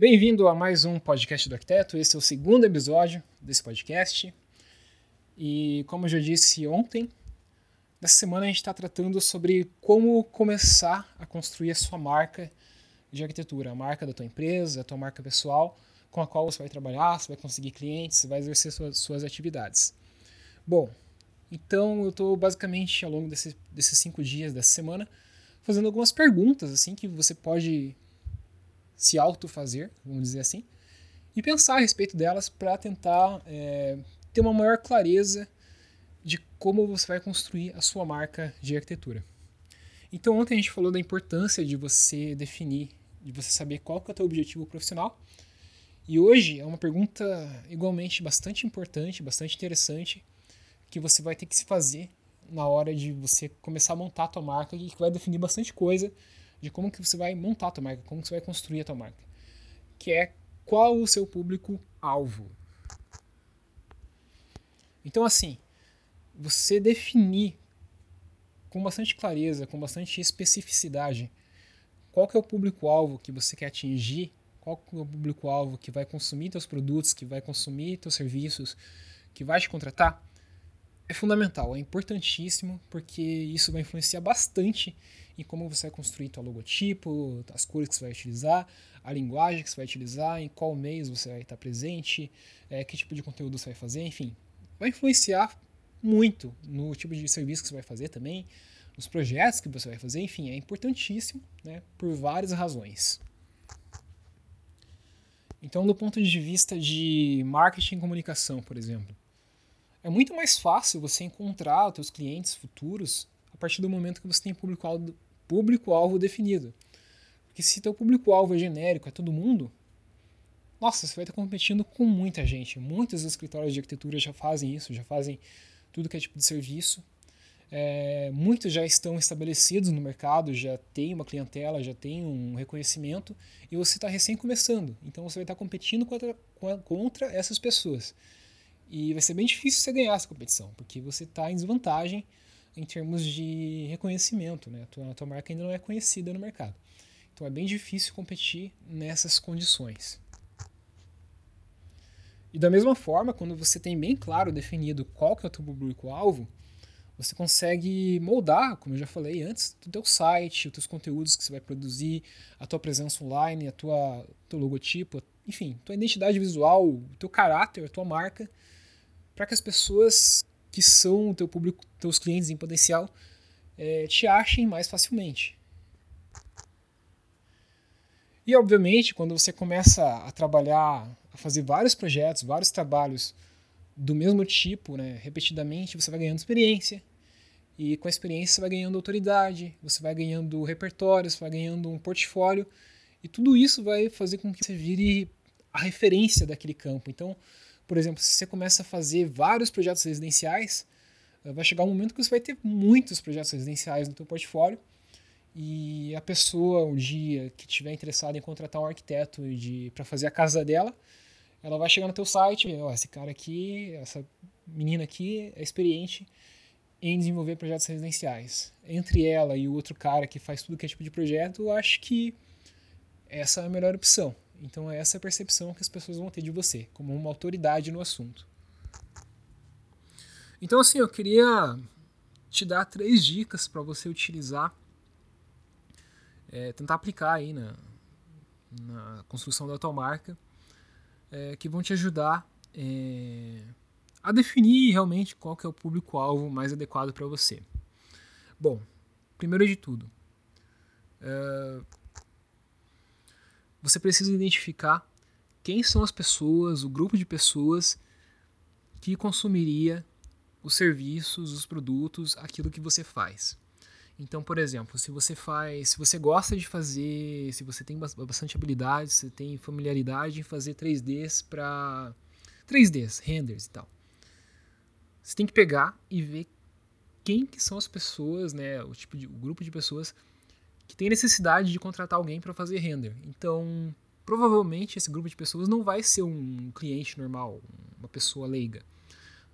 Bem-vindo a mais um podcast do Arquiteto. Esse é o segundo episódio desse podcast. E como eu já disse ontem, nessa semana a gente está tratando sobre como começar a construir a sua marca de arquitetura, a marca da tua empresa, a tua marca pessoal, com a qual você vai trabalhar, você vai conseguir clientes, você vai exercer suas, suas atividades. Bom, então eu estou basicamente ao longo desse, desses cinco dias dessa semana fazendo algumas perguntas assim que você pode se autofazer, vamos dizer assim, e pensar a respeito delas para tentar é, ter uma maior clareza de como você vai construir a sua marca de arquitetura. Então ontem a gente falou da importância de você definir, de você saber qual que é o teu objetivo profissional. E hoje é uma pergunta igualmente bastante importante, bastante interessante, que você vai ter que se fazer na hora de você começar a montar a tua marca e que vai definir bastante coisa de como que você vai montar a tua marca, como que você vai construir a tua marca. Que é qual o seu público alvo. Então assim, você definir com bastante clareza, com bastante especificidade, qual que é o público-alvo que você quer atingir, qual que é o público-alvo que vai consumir teus produtos, que vai consumir teus serviços, que vai te contratar, é fundamental, é importantíssimo, porque isso vai influenciar bastante em como você vai construir teu logotipo, as cores que você vai utilizar, a linguagem que você vai utilizar, em qual mês você vai estar presente, é, que tipo de conteúdo você vai fazer, enfim. Vai influenciar muito no tipo de serviço que você vai fazer também, nos projetos que você vai fazer, enfim, é importantíssimo, né, por várias razões. Então, do ponto de vista de marketing e comunicação, por exemplo, é muito mais fácil você encontrar os seus clientes futuros a partir do momento que você tem público-alvo público definido. Porque se teu público-alvo é genérico, é todo mundo, nossa, você vai estar competindo com muita gente. Muitos escritórios de arquitetura já fazem isso, já fazem tudo que é tipo de serviço. É, muitos já estão estabelecidos no mercado, já tem uma clientela, já tem um reconhecimento e você está recém começando. Então você vai estar competindo contra, contra essas pessoas. E vai ser bem difícil você ganhar essa competição, porque você está em desvantagem em termos de reconhecimento. Né? A, tua, a tua marca ainda não é conhecida no mercado. Então é bem difícil competir nessas condições. E da mesma forma, quando você tem bem claro definido qual que é o teu público-alvo, você consegue moldar, como eu já falei antes, o teu site, os teus conteúdos que você vai produzir, a tua presença online, a tua teu logotipo, enfim, tua identidade visual, teu caráter, a tua marca, para que as pessoas que são o teu público, teus clientes em potencial, é, te achem mais facilmente. E obviamente, quando você começa a trabalhar fazer vários projetos, vários trabalhos do mesmo tipo, né, repetidamente, você vai ganhando experiência. E com a experiência você vai ganhando autoridade, você vai ganhando repertório, você vai ganhando um portfólio. E tudo isso vai fazer com que você vire a referência daquele campo. Então, por exemplo, se você começa a fazer vários projetos residenciais, eh, vai chegar um momento que você vai ter muitos projetos residenciais no seu portfólio e a pessoa um dia que estiver interessada em contratar um arquiteto para fazer a casa dela, ela vai chegar no teu site, ó, esse cara aqui, essa menina aqui é experiente em desenvolver projetos residenciais. Entre ela e o outro cara que faz tudo que é tipo de projeto, eu acho que essa é a melhor opção. Então é essa percepção que as pessoas vão ter de você, como uma autoridade no assunto. Então assim, eu queria te dar três dicas para você utilizar, é, tentar aplicar aí na, na construção da tua marca é, que vão te ajudar é, a definir realmente qual que é o público-alvo mais adequado para você. Bom, primeiro de tudo, é, você precisa identificar quem são as pessoas, o grupo de pessoas que consumiria os serviços, os produtos, aquilo que você faz. Então, por exemplo, se você faz, se você gosta de fazer, se você tem bastante habilidade, se tem familiaridade em fazer 3Ds para 3Ds, renders e tal. Você tem que pegar e ver quem que são as pessoas, né, o tipo de o grupo de pessoas que tem necessidade de contratar alguém para fazer render. Então, provavelmente esse grupo de pessoas não vai ser um cliente normal, uma pessoa leiga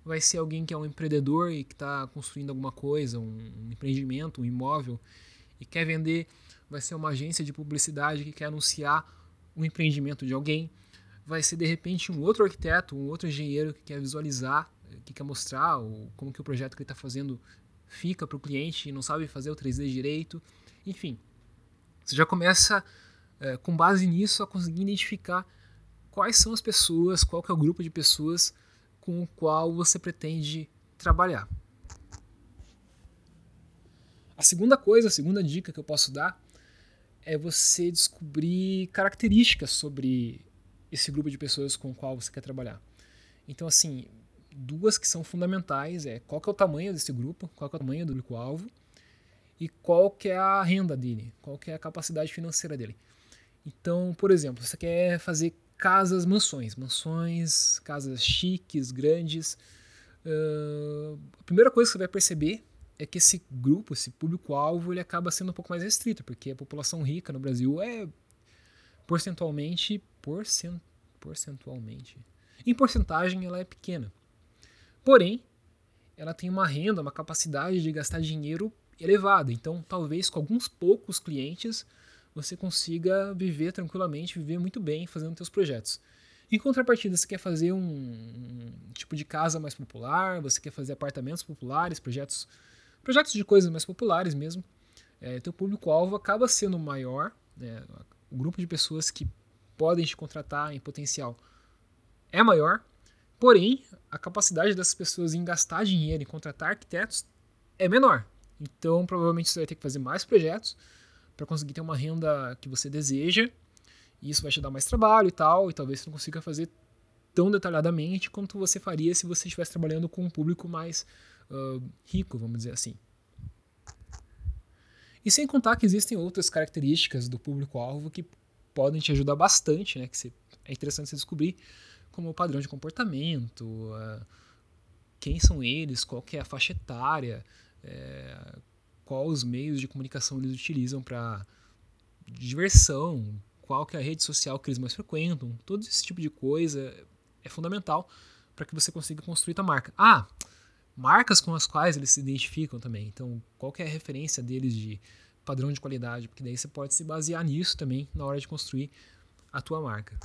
vai ser alguém que é um empreendedor e que está construindo alguma coisa, um empreendimento, um imóvel e quer vender, vai ser uma agência de publicidade que quer anunciar um empreendimento de alguém, vai ser de repente um outro arquiteto, um outro engenheiro que quer visualizar, que quer mostrar o, como que o projeto que ele está fazendo fica para o cliente e não sabe fazer o 3D direito. Enfim, você já começa é, com base nisso a conseguir identificar quais são as pessoas, qual que é o grupo de pessoas com o qual você pretende trabalhar. A segunda coisa, a segunda dica que eu posso dar é você descobrir características sobre esse grupo de pessoas com o qual você quer trabalhar. Então, assim, duas que são fundamentais é qual que é o tamanho desse grupo, qual é o tamanho do público-alvo e qual que é a renda dele, qual que é a capacidade financeira dele. Então, por exemplo, você quer fazer casas, mansões, mansões, casas chiques, grandes. Uh, a primeira coisa que você vai perceber é que esse grupo, esse público-alvo, ele acaba sendo um pouco mais restrito, porque a população rica no Brasil é percentualmente, porcent, porcentualmente, em porcentagem ela é pequena. Porém, ela tem uma renda, uma capacidade de gastar dinheiro elevada. Então, talvez com alguns poucos clientes você consiga viver tranquilamente, viver muito bem fazendo seus projetos. Em contrapartida, você quer fazer um, um, tipo de casa mais popular, você quer fazer apartamentos populares, projetos projetos de coisas mais populares mesmo, é, teu público-alvo acaba sendo maior, né, o grupo de pessoas que podem te contratar em potencial é maior, porém a capacidade dessas pessoas em gastar dinheiro em contratar arquitetos é menor. Então provavelmente você vai ter que fazer mais projetos para conseguir ter uma renda que você deseja, e isso vai te dar mais trabalho e tal, e talvez você não consiga fazer tão detalhadamente quanto você faria se você estivesse trabalhando com um público mais uh, rico, vamos dizer assim. E sem contar que existem outras características do público-alvo que podem te ajudar bastante, né? Que é interessante você descobrir, como o padrão de comportamento, uh, quem são eles, qual é a faixa etária, é, quais os meios de comunicação eles utilizam para diversão, qual que é a rede social que eles mais frequentam, todo esse tipo de coisa é fundamental para que você consiga construir a marca. Ah, marcas com as quais eles se identificam também. Então, qual é a referência deles de padrão de qualidade? Porque daí você pode se basear nisso também na hora de construir a tua marca.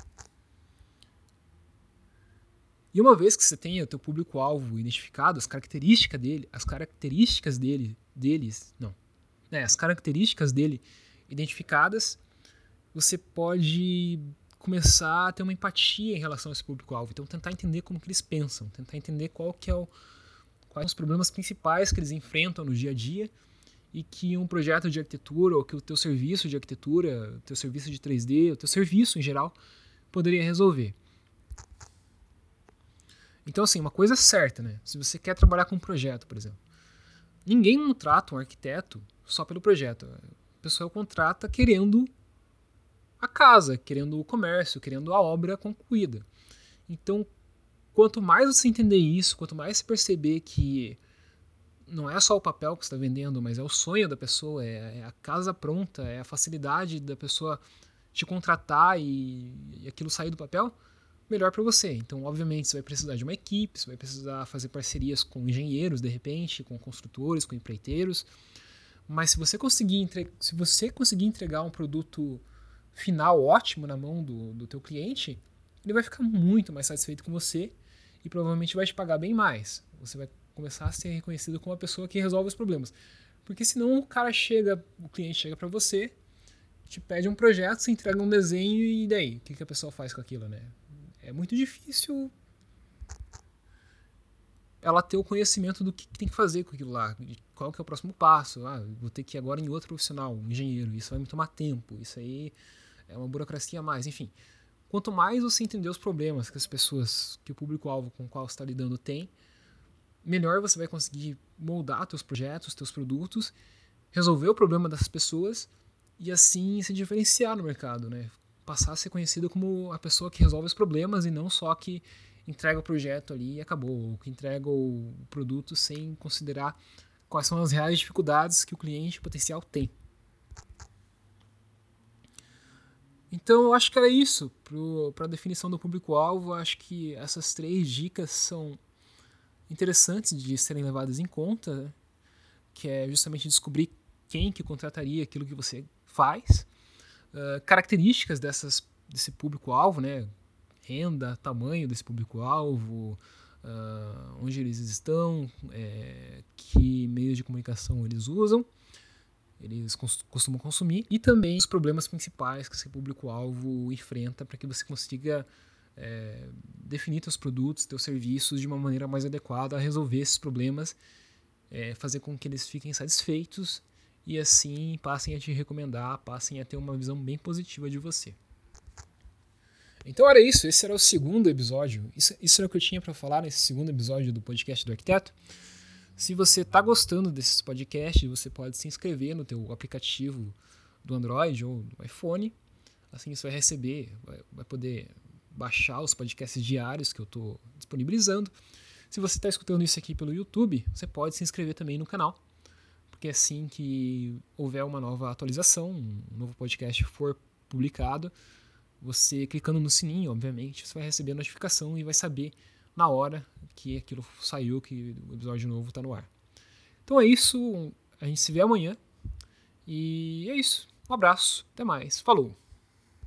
E uma vez que você tenha o teu público-alvo identificado, as características dele, as características dele, deles, não, né, as características dele identificadas, você pode começar a ter uma empatia em relação a esse público-alvo. Então, tentar entender como que eles pensam, tentar entender qual que é o, quais os problemas principais que eles enfrentam no dia a dia e que um projeto de arquitetura ou que o teu serviço de arquitetura, o teu serviço de 3D, o teu serviço em geral poderia resolver. Então assim, uma coisa é certa, né? Se você quer trabalhar com um projeto, por exemplo, ninguém contrata um arquiteto só pelo projeto. A pessoa contrata querendo a casa, querendo o comércio, querendo a obra concluída. Então, quanto mais você entender isso, quanto mais você perceber que não é só o papel que está vendendo, mas é o sonho da pessoa, é, é, a casa pronta, é a facilidade da pessoa te contratar e aquilo sair do papel, melhor para você. Então, obviamente, você vai precisar de uma equipe, você vai precisar fazer parcerias com engenheiros, de repente, com construtores, com empreiteiros. Mas se você conseguir, entre... se você conseguir entregar um produto final ótimo na mão do, do teu cliente, ele vai ficar muito mais satisfeito com você e provavelmente vai te pagar bem mais. Você vai começar a ser reconhecido como a pessoa que resolve os problemas. Porque senão o cara chega, o cliente chega para você, te pede um projeto, você entrega um desenho e daí? O que, que a pessoa faz com aquilo, né? É muito difícil ela ter o conhecimento do que tem que fazer com aquilo lá, qual que é o próximo passo. Ah, vou ter que ir agora em outro profissional, um engenheiro, isso vai me tomar tempo, isso aí é uma burocracia a mais, enfim. Quanto mais você entender os problemas que as pessoas, que o público-alvo com o qual você está lidando tem, melhor você vai conseguir moldar seus projetos, seus produtos, resolver o problema dessas pessoas e assim se diferenciar no mercado, né? Passar a ser conhecido como a pessoa que resolve os problemas e não só que entrega o projeto ali e acabou, ou que entrega o produto sem considerar quais são as reais dificuldades que o cliente potencial tem. Então eu acho que era isso para a definição do público-alvo. Acho que essas três dicas são interessantes de serem levadas em conta, que é justamente descobrir quem que contrataria aquilo que você faz, uh, características dessas, desse público-alvo, né? Renda, tamanho desse público-alvo, uh, onde eles estão, é, que meios de comunicação eles usam, eles costumam consumir, e também os problemas principais que esse público-alvo enfrenta para que você consiga é, definir seus produtos, seus serviços de uma maneira mais adequada a resolver esses problemas, é, fazer com que eles fiquem satisfeitos e assim passem a te recomendar, passem a ter uma visão bem positiva de você. Então era isso, esse era o segundo episódio. Isso, isso era o que eu tinha para falar nesse segundo episódio do podcast do arquiteto. Se você está gostando desses podcasts, você pode se inscrever no teu aplicativo do Android ou do iPhone. Assim você vai receber, vai, vai poder baixar os podcasts diários que eu estou disponibilizando. Se você está escutando isso aqui pelo YouTube, você pode se inscrever também no canal, porque assim que houver uma nova atualização, um novo podcast for publicado, você clicando no sininho, obviamente, você vai receber a notificação e vai saber na hora que aquilo saiu, que o episódio novo está no ar. Então é isso, a gente se vê amanhã e é isso. Um abraço, até mais, falou!